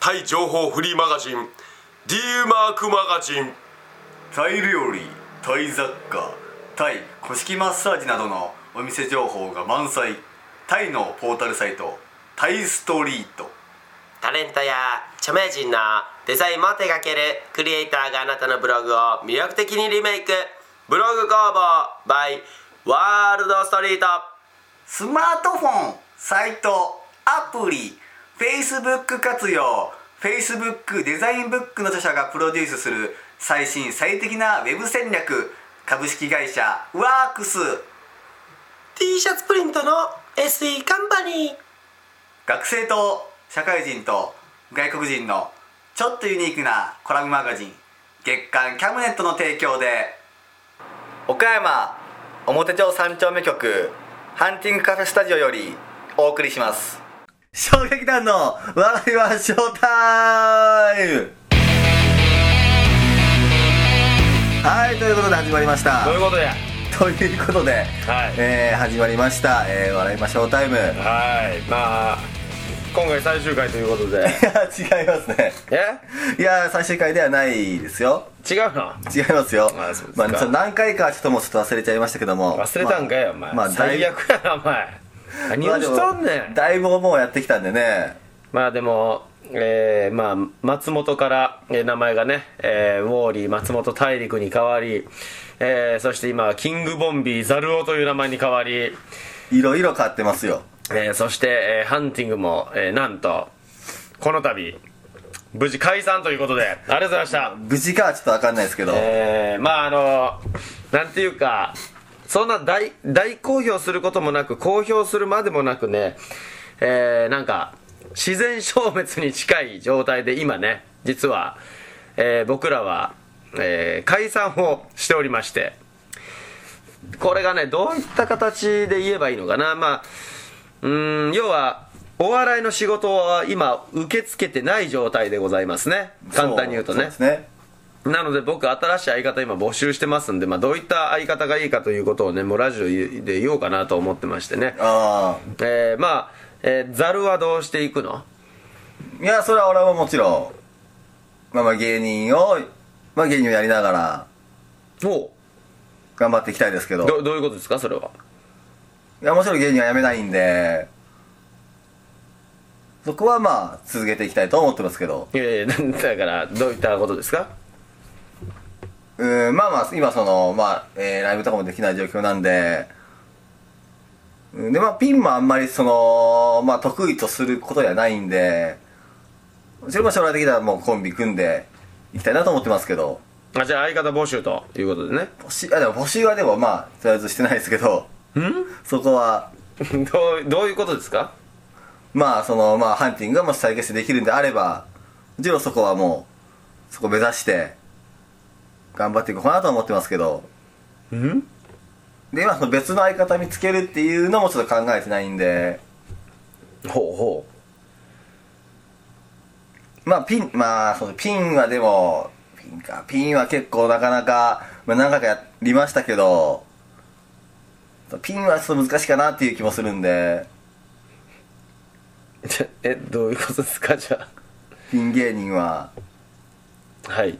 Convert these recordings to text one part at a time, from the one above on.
タイ情報フリーマガジン D マークマガジン。タイ料理タイ雑貨タイ古式マッサージなどのお店情報が満載。タイのポータルサイトタイストリート。タレントや著名人のデザインも手掛けるクリエイターがあなたのブログを魅力的にリメイク。ブログ工房 by ワールドストリート。スマートフォンサイトアプリ Facebook 活用。Facebook デザインブックの著者がプロデュースする最新最適なウェブ戦略。株式会社ワークス。T シャツプリントの SE カンパニー。学生と社会人と外国人のちょっとユニークなコラムマガジン。月刊キャムネットの提供で。岡山表町三丁目局ハンティングカフェスタジオよりお送りします衝撃団の笑いはショータイム。はいということで始まりました。どういうことや？ということで、はい。えー始まりました、えー笑いましょうタイム。いやはい。まあ今回最終回ということで。違いますね。え？いや最終回ではないですよ。違うの？違いますよ。あそうですか。まあ、その何回かちょっともうちょっと忘れちゃいましたけども。忘れたんかよ、お前、まあ、まあ、最悪やなお前何をしとんねん。だいぶもうやってきたんでね。まあでもえー、まあ松本から、えー名前がね、えーウォーリー松本大陸に変わり、えーそして今はキングボンビーザルオという名前に変わり、いろいろ変わってますよ。えーそして、えーハンティングも、えーなんとこの度無事解散ということでありがとうございました。無事かはちょっと分かんないですけど、えー、まああのなんていうかそんな大大公表することもなく公表するまでもなくねえー、なんか自然消滅に近い状態で今ね実は、えー僕らは、えー解散をしておりましてこれがねどういった形で言えばいいのかな。まあうん要はお笑いの仕事は今受け付けてない状態でございますね。簡単に言うとね。そうですね。なので僕新しい相方今募集してますんで、まあ、どういった相方がいいかということをねもうラジオで言おうかなと思ってましてね。あえー、まあ、えー、ザルはどうしていくの？あいやそれは俺はもちろんまあまあ芸人をまあ芸人をやりながらお頑張っていきたいですけど。どどういうことですか？それは。いやもちろん芸人はやめないんでそこはまあ続けていきたいと思ってますけど。いやいやだからどういったことですか？うんまあまあ今そのまあ、えーライブとかもできない状況なんで。うんでまあピンもあんまりそのまあ得意とすることではないんで。それも将来的にはもうコンビ組んでいきたいなと思ってますけど。あじゃあ相方募集ということでね。募集あでも募集はでもまあとりあえずしてないですけど。そこは。どうどういうことですか？まあそのまあハンティングがもし再結成できるんであればもちろんそこはもうそこ目指して頑張っていこうかなと思ってますけど。ん？で今その別の相方見つけるっていうのもちょっと考えてないんで。ほうほまあピンまあそのピンはでもピンか。ピンは結構なかなか、まあ、何回かやりましたけど。ピンはちょっと難しいかなっていう気もするんで。うじゃえどういうことですかじゃピン芸人は。あはい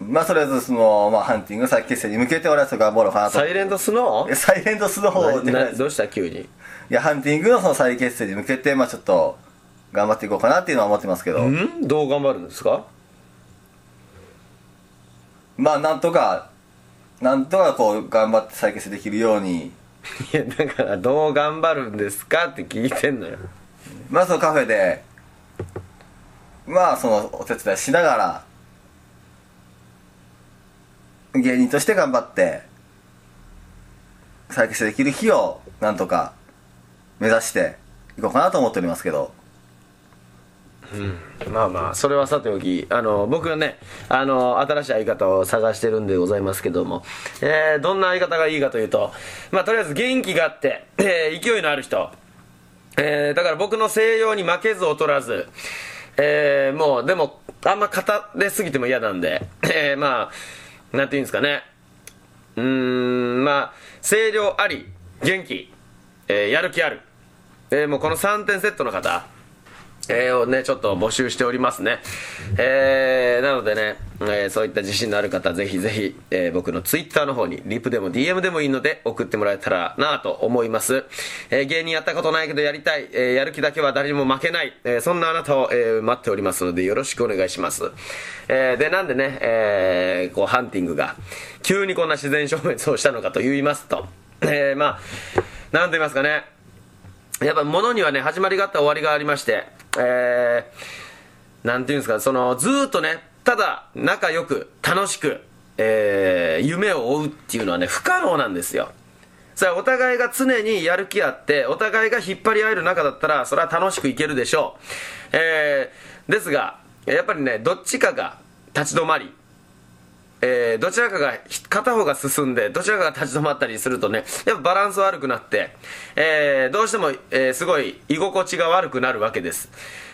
まあとりあえずその、まあ、ハンティング再結成に向けて俺は頑張ろうかなと。サイレントスノー？えサイレントスの方でななどうした急に？いやハンティングのその再結成に向けてまあちょっと頑張っていこうかなっていうのは思ってますけど。ん？どう頑張るんですか？まあなんとかなんとかこう頑張って再結成できるように。いやだからどう頑張るんですかって聞いてんのよ。まあそのカフェでまあそのお手伝いしながら芸人として頑張って再結成できる日をなんとか目指していこうかなと思っておりますけど。うん。まあまあそれはさておきあの僕がねあの新しい相方を探してるんでございますけども、えーどんな相方がいいかというとまあとりあえず元気があって、えー勢いのある人、えーだから僕の西洋に負けず劣らず、えーもうでもあんま語れすぎても嫌なんで、えーまあなんていうんですかね。うーんまあ声量あり元気、えーやる気ある、えーもうこの3点セットの方。えーをね、ちょっと募集しておりますね。えー、なのでね、えーそういった自信のある方、ぜひぜひ、えー僕のツイッターの方に、リプでも DM でもいいので、送ってもらえたらなと思います。えー芸人やったことないけどやりたい、えーやる気だけは誰にも負けない、えーそんなあなたを、えー待っておりますので、よろしくお願いします。えーで、なんでね、えーこう、ハンティングが、急にこんな自然消滅をしたのかと言いますと、えーまあ、なんと言いますかね、やっぱ物にはね、始まりがあった終わりがありまして、えー、なんていうんですか、その、ずっとね、ただ仲良く、楽しく、えー、夢を追うっていうのはね、不可能なんですよ。それはお互いが常にやる気あって、お互いが引っ張り合える中だったら、それは楽しくいけるでしょう。えー、ですが、やっぱりね、どっちかが立ち止まり、えーどちらかが片方が進んでどちらかが立ち止まったりするとねやっぱバランス悪くなって、えーどうしても、えーすごい居心地が悪くなるわけです、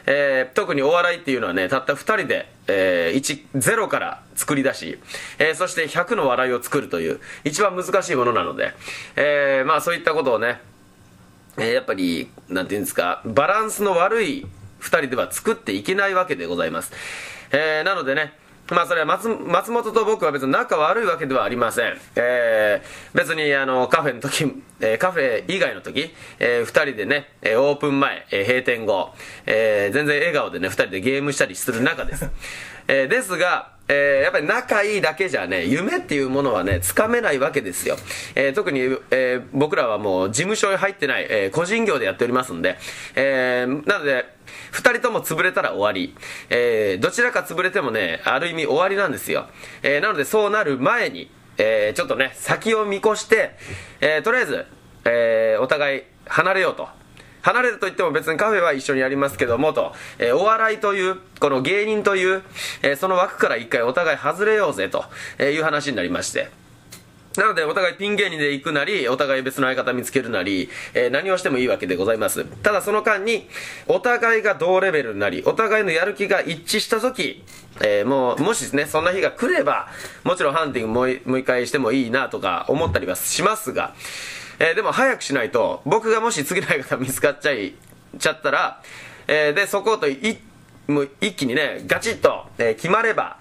えー特にお笑いっていうのはねたった2人で、えー1 0から作り出し、えーそして100の笑いを作るという一番難しいものなので、えーまあそういったことをねえーやっぱり、なんていうんですか、バランスの悪い二人では作っていけないわけでございます。えーなのでね、まあそれは松松本と僕は別に仲悪いわけではありません。えー別にあのカフェの時、えーカフェ以外の時、えー二人でね、えーオープン前、えー閉店後、えー全然笑顔でね、二人でゲームしたりする中です。えーですが、えーやっぱり仲いいだけじゃね、夢っていうものはね、つかめないわけですよ。えー特に、えー僕らはもう事務所に入ってない、え個人業でやっておりますんで、えなので、二人とも潰れたら終わり、えーどちらか潰れてもね、ある意味終わりなんですよ。えなのでそうなる前に、えちょっとね、先を見越して、えとりあえず、えお互い離れようと。離れたと言っても別にカフェは一緒にやりますけどもと、えーお笑いという、この芸人という、えーその枠から一回お互い外れようぜとえいう話になりまして。なので、お互いピン芸人で行くなり、お互い別の相方見つけるなり、えー何をしてもいいわけでございます。ただその間に、お互いが同レベルになり、お互いのやる気が一致した時、えーもう、もしですね、そんな日が来れば、もちろんハンティングもうもう一回してもいいなとか思ったりはしますが、えーでも早くしないと、僕がもし次の相方見つかっちゃい、ちゃったら、えで、そことい、もう一気にね、ガチッと、え決まれば、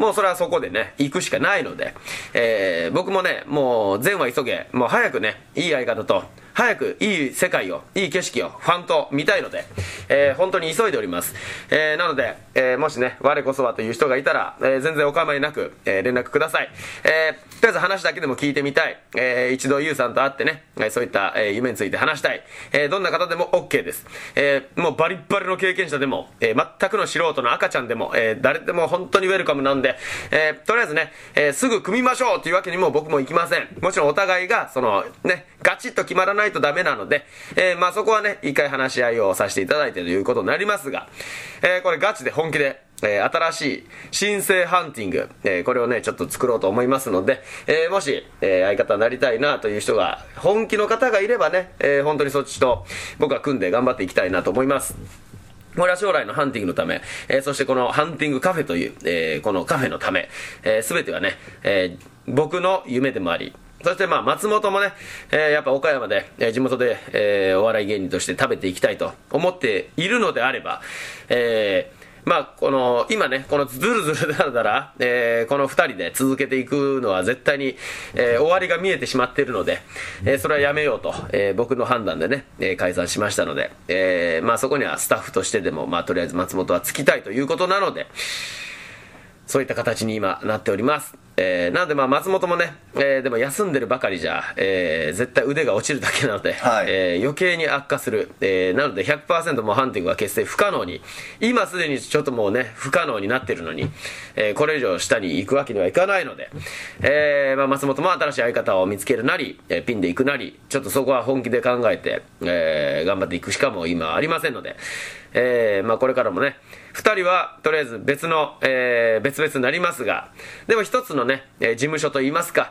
もうそれはそこでね、行くしかないので、えー僕もね、もう善は急げ、もう早くね、いい相方と、早くいい世界を、いい景色を、ファンと見たいので、えー本当に急いでおります。えーなので、えーもしね、我こそはという人がいたら、えー全然お構いなく、えー連絡ください。えーとりあえず話だけでも聞いてみたい。えー一度ゆうさんと会ってね、えーそういった、えー夢について話したい。えーどんな方でも OK です。えーもうバリッバリの経験者でも、えー全くの素人の赤ちゃんでも、えー誰でも本当にウェルカムなんで、えーとりあえずね、えーすぐ組みましょうというわけにも僕もいきません。もちろんお互いが、その、ね、ガチッと決まらないとダメなので、えーまあそこはね、一回話し合いをさせていただいてということになりますが、えーこれガチで本気で、えー新しい新生ハンティング、えこれをね、ちょっと作ろうと思いますので、えもし、え相方になりたいなという人が、本気の方がいればね、えー本当にそっちと僕は組んで頑張っていきたいなと思います。これは将来のハンティングのため、えーそしてこのハンティングカフェという、えーこのカフェのため、す、べ、全てはね、え僕の夢でもあり、そしてまあ松本もね、えーやっぱ岡山で、えー地元で、えーお笑い芸人として食べていきたいと思っているのであれば、えーまあ、この、今ね、このずるずるだらだら、えーこの二人で続けていくのは絶対に、えー終わりが見えてしまっているので、えーそれはやめようと、え僕の判断でね、え解散しましたので、えまあそこにはスタッフとしてでも、まあとりあえず松本はつきたいということなので、そういった形に今なっております。えーなのでまあ松本もね、えーでも休んでるばかりじゃ、えー絶対腕が落ちるだけなので、はい。えー余計に悪化する、えーなので100%もうハンティングは決して不可能に今すでにちょっともうね不可能になってるのに、えーこれ以上下に行くわけにはいかないので、えーまあ、松本も新しい相方を見つけるなり、えーピンで行くなりちょっとそこは本気で考えて、えー頑張っていくしかも今ありませんので、えーまあ、これからもね2人はとりあえず別の、えー別々になりますがでも一つのね、ねえ事務所といいますか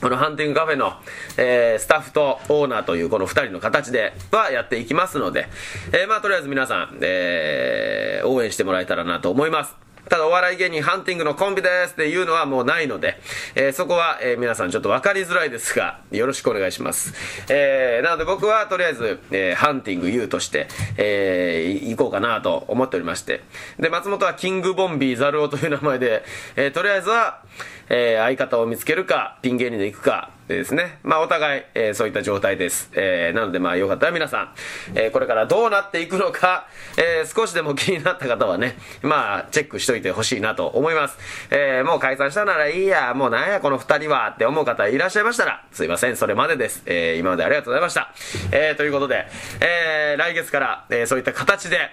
このハンティングカフェの、えースタッフとオーナーというこの2人の形ではやっていきますので、えーまあとりあえず皆さん、えー応援してもらえたらなと思います。ただお笑い芸人ハンティングのコンビですっていうのはもうないので、えーそこは、えー皆さんちょっと分かりづらいですが、よろしくお願いします。えーなので僕はとりあえず、えーハンティング U として、えー行こうかなと思っておりまして。で、松本はキングボンビーザルオという名前で、えーとりあえずは、えー相方を見つけるか、ピン芸人で行くか、ですね。まあお互い、えーそういった状態です。えーなのでまあよかったら皆さん、えーこれからどうなっていくのか、えー少しでも気になった方はね、まあチェックしといてほしいなと思います。えーもう解散したならいいや、もうなんやこの二人はって思う方いらっしゃいましたら、すいません、それまでです。えー今までありがとうございました。えーということで、えー来月から、えそういった形で、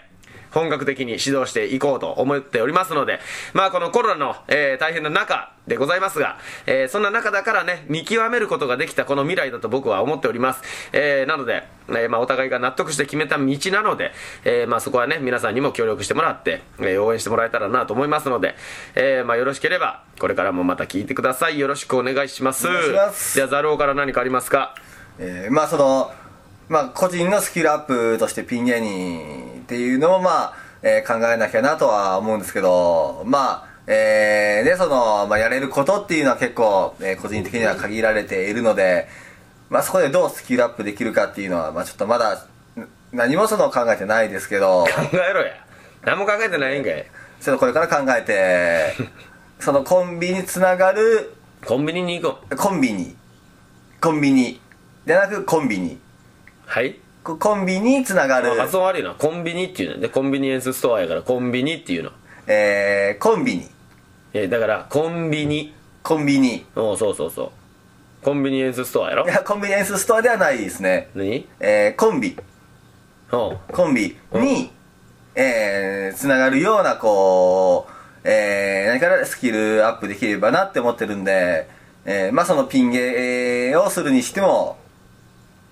本格的に指導していこうと思っておりますので、まあこのコロナの、えー大変な中でございますが、えーそんな中だからね、見極めることができたこの未来だと僕は思っております。えーなので、えーまあお互いが納得して決めた道なので、えーまあそこはね、皆さんにも協力してもらって、えー応援してもらえたらなと思いますので、えーまあよろしければ、これからもまた聞いてください。よろしくお願いします。お願いしますじゃあ、ザルオから何かありますか？えーまあそのまあ個人のスキルアップとしてピン芸人っていうのもまあ、えー考えなきゃなとは思うんですけどまあえーでその、まあ、やれることっていうのは結構、えー個人的には限られているので、まあ、そこでどうスキルアップできるかっていうのは、まあ、ちょっとまだん何もその考えてないですけど考えろや。何も考えてないんかい。ちょっとこれから考えて そのコンビにつながるコンビニに行こう。コンビニコンビニじゃなくコンビニはい。こコンビにつながる。あ発音悪いな。コンビニっていうの。でコンビニエンスストアやからコンビニっていうの。えー、コンビニ。えだからコンビニ。コンビニ。おうそうそうそう。コンビニエンスストアやろ？いやコンビニエンスストアではないですね。何？えー、コンビ。おう。コンビに、えー、つながるようなこう、えー、何からスキルアップできればなって思ってるんで、えー、まあそのピン芸をするにしても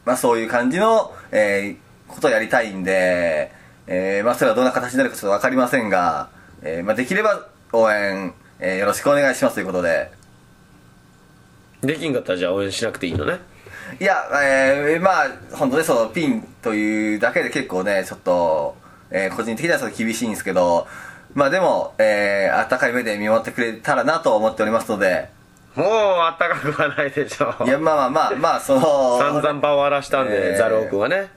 まあそういう感じの、えー、ことをやりたいんで、えー、まあそれはどんな形になるかちょっとわかりませんが、えー、まあできれば応援、えー、よろしくお願いしますということで。できんかったらじゃあ応援しなくていいのね。いや、えー、まあ本当ねそのピンというだけで結構ねちょっと、えー個人的にはちょっと厳しいんですけどまあでも、えー、温かい目で見守ってくれたらなと思っておりますのでもうあったかくはないでしょいやまあまあまあまあその散々場を荒らしたんで、えー。ザルオ君はね。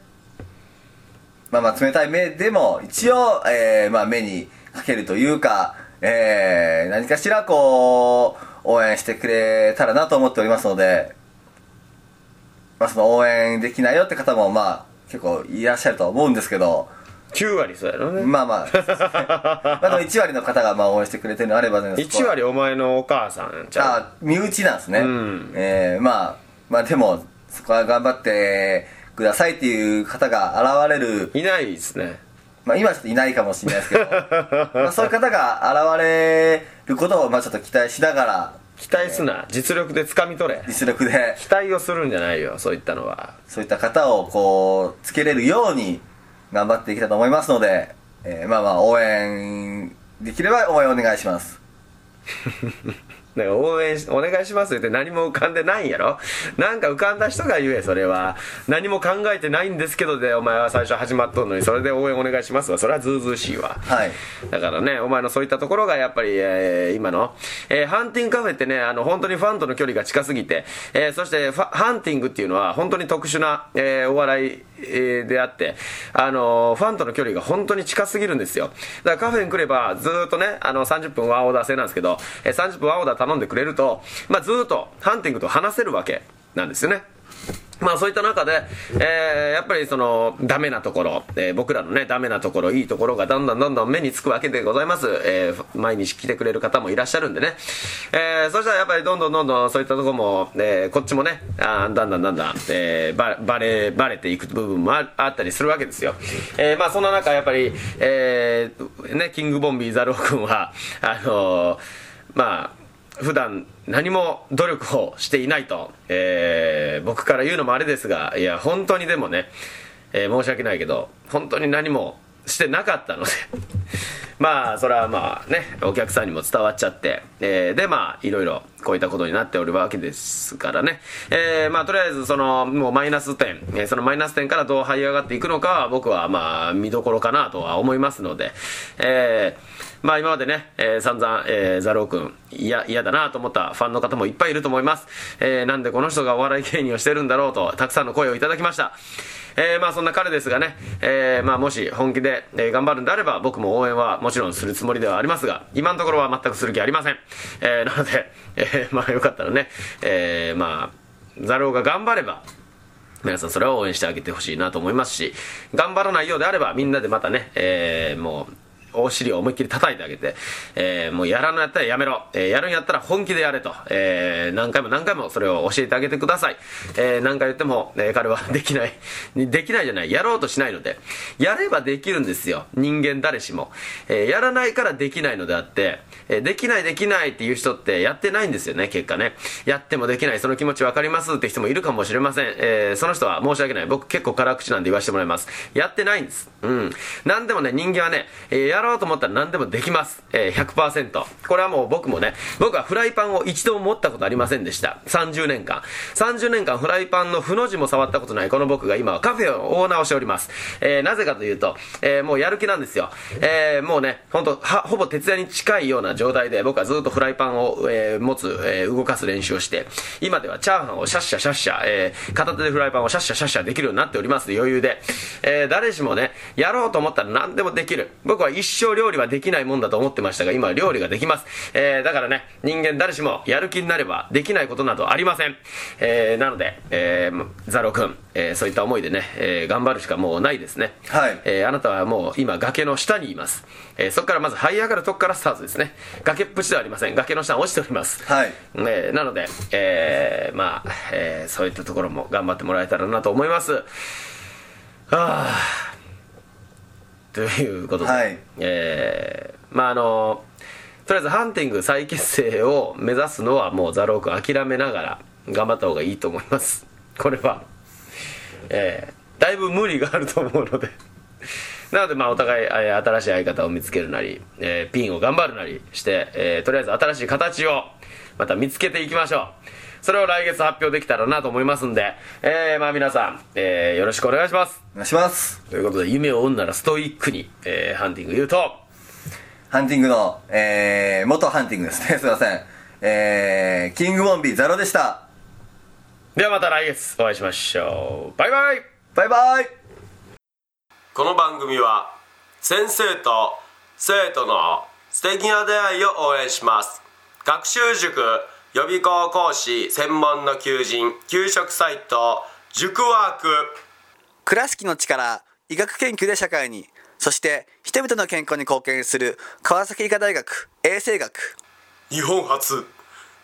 まあまあ冷たい目でも一応、えー、まあ目にかけるというか、えー、何かしらこう応援してくれたらなと思っておりますので、まあその応援できないよって方もまあ結構いらっしゃるとは思うんですけど、9割そうやろね、まあまあ、まあでも1割の方がまあ応援してくれてるのあればね、そこ1は割お前のお母さんちゃう？あ身内なんですね、うん。えーまあまあでもそこは頑張ってくださいっていう方が現れる。いないですね。まあ今はちょっといないかもしれないですけど。まあそういう方が現れることをまあちょっと期待しながら。期待すな。実力で掴み取れ。実力で。期待をするんじゃないよそういったのは。そういった方をこうつけれるように頑張っていきたいと思いますので、えーまあまあ応援できれば応援お願いします。なんか応援しお願いしますって何も浮かんでないんやろ？なんか浮かんだ人が言えそれは。何も考えてないんですけどでお前は最初始まっとんのにそれで応援お願いしますわ。それはずうずうしいわ。はい。だからねお前のそういったところがやっぱり、えー今の、えーハンティングカフェってねあの本当にファンとの距離が近すぎて、えーそしてファハンティングっていうのは本当に特殊な、えーお笑い、えーであってあのーファンとの距離が本当に近すぎるんですよ。だからカフェに来ればずっとねあの30分ワンオーダー制なんですけど、えー30分ワンオーダー頼んでくれると、まあ、ずっとハンティングと話せるわけなんですよね。まあそういった中で、えー、やっぱりそのダメなところ、えー、僕らのねダメなところいいところがだんだんどんどん目につくわけでございます、えー、毎日来てくれる方もいらっしゃるんでね、えー、そしたらやっぱりどんどんどんどんそういったとこも、えー、こっちもねあだんだんだんだん、えー、ババレバレていく部分もあったりするわけですよ、えー、まあそんな中やっぱり、えー、ねキングボンビーザロー君はあのー、まあ普段何も努力をしていないと、えー、僕から言うのもあれですがいや本当にでもね、えー、申し訳ないけど本当に何もしてなかったので まあそれはまあねお客さんにも伝わっちゃって、えー、でまあいろいろこういったことになっておるわけですからね、えー、まあとりあえずそのもうマイナス点、えー、そのマイナス点からどう這い上がっていくのかは僕はまあ見どころかなとは思いますので、えーまあ今までね、えー、散々、えー、ザロー君、嫌、嫌だなと思ったファンの方もいっぱいいると思います。えー、なんでこの人がお笑い芸人をしてるんだろうと、たくさんの声をいただきました。えー、まあそんな彼ですがね、えー、まあもし本気で、えー、頑張るんであれば僕も応援はもちろんするつもりではありますが、今のところは全くする気ありません。えー、なので、えー、まあよかったらね、えー、まあ、ザローが頑張れば、皆さんそれを応援してあげてほしいなと思いますし、頑張らないようであればみんなでまたね、えー、もう、お尻を思いっきり叩いてあげて、えー、もうやらんのやったらやめろ、えー、やるんやったら本気でやれと、えー、何回も何回もそれを教えてあげてください。え、何回言っても、え、彼はできない、できないじゃない、やろうとしないので、やればできるんですよ。人間誰しも。え、やらないからできないのであって、え、できないできないっていう人ってやってないんですよね、結果ね。やってもできない、その気持ちわかりますって人もいるかもしれません。えー、その人は申し訳ない。僕結構辛口なんで言わせてもらいます。やってないんです。うん。なんでもね、人間はね、えー、ろうと思ったら何でもできます。えー、100%。これはもう僕もね、僕はフライパンを一度も持ったことありませんでした。30年間。30年間フライパンの負の字も触ったことないこの僕が今はカフェをオーナーをしております。えー、なぜかというと、えー、もうやる気なんですよ。えー、もうね、ほんと、は、ほぼ徹夜に近いような状態で僕はずっとフライパンを、えー、持つ、えー、動かす練習をして、今ではチャーハンをシャッシャシャッシャ、えー、片手でフライパンをシャッシャシャッシャできるようになっております余裕で。えー、誰しもね、やろうと思ったら何でもできる。僕は一生料理はできないもんだと思ってましたが、今は料理ができます。えー、だからね、人間誰しもやる気になればできないことなどありません。えー、なので、えー、ザロ君、えー、そういった思いでね、えー、頑張るしかもうないですね。はい。えー、あなたはもう今崖の下にいます。えー、そこからまず這い上がるとこからスタートですね。崖っぷちではありません。崖の下に落ちております。はい。えー、なので、えー、まあ、えー、そういったところも頑張ってもらえたらなと思います。はあ、ということで、はい、えー、まああのとりあえずハンティング再結成を目指すのはもうザロー君諦めながら頑張った方がいいと思います。これはえー、だいぶ無理があると思うので。なのでまあお互い、えー、新しい相方を見つけるなり、えー、ピンを頑張るなりして、えー、とりあえず新しい形をまた見つけていきましょうそれを来月発表できたらなと思いますんで、えー、まあ皆さん、えー、よろしくお願いします。お願いします。ということで、夢を追うならストイックに、えー、ハンティング言うと、ハンティングの、えー、元ハンティングですね。すいません。えー、キングボンビーザロでした。ではまた来月お会いしましょう。バイバイバイバイこの番組は、先生と生徒の素敵な出会いを応援します。学習塾予備校講師専門の求人給食サイト塾ワーク。倉敷の力医学研究で社会にそして人々の健康に貢献する川崎医科大学衛生学。日本初。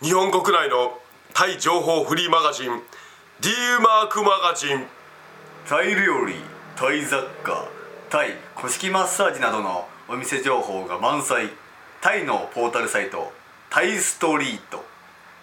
日本国内のタイ情報フリーマガジン D マークマガジン。タイ料理タイ雑貨タイ古式マッサージなどのお店情報が満載。タイのポータルサイトタイストリート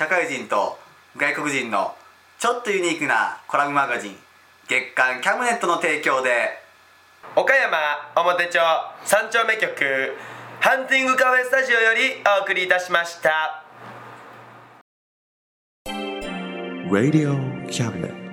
社会人と外国人のちょっとユニークなコラムマガジン月刊キャムネットの提供で岡山表町三丁目局ハンティングカフェスタジオよりお送りいたしました。Radio Cabinet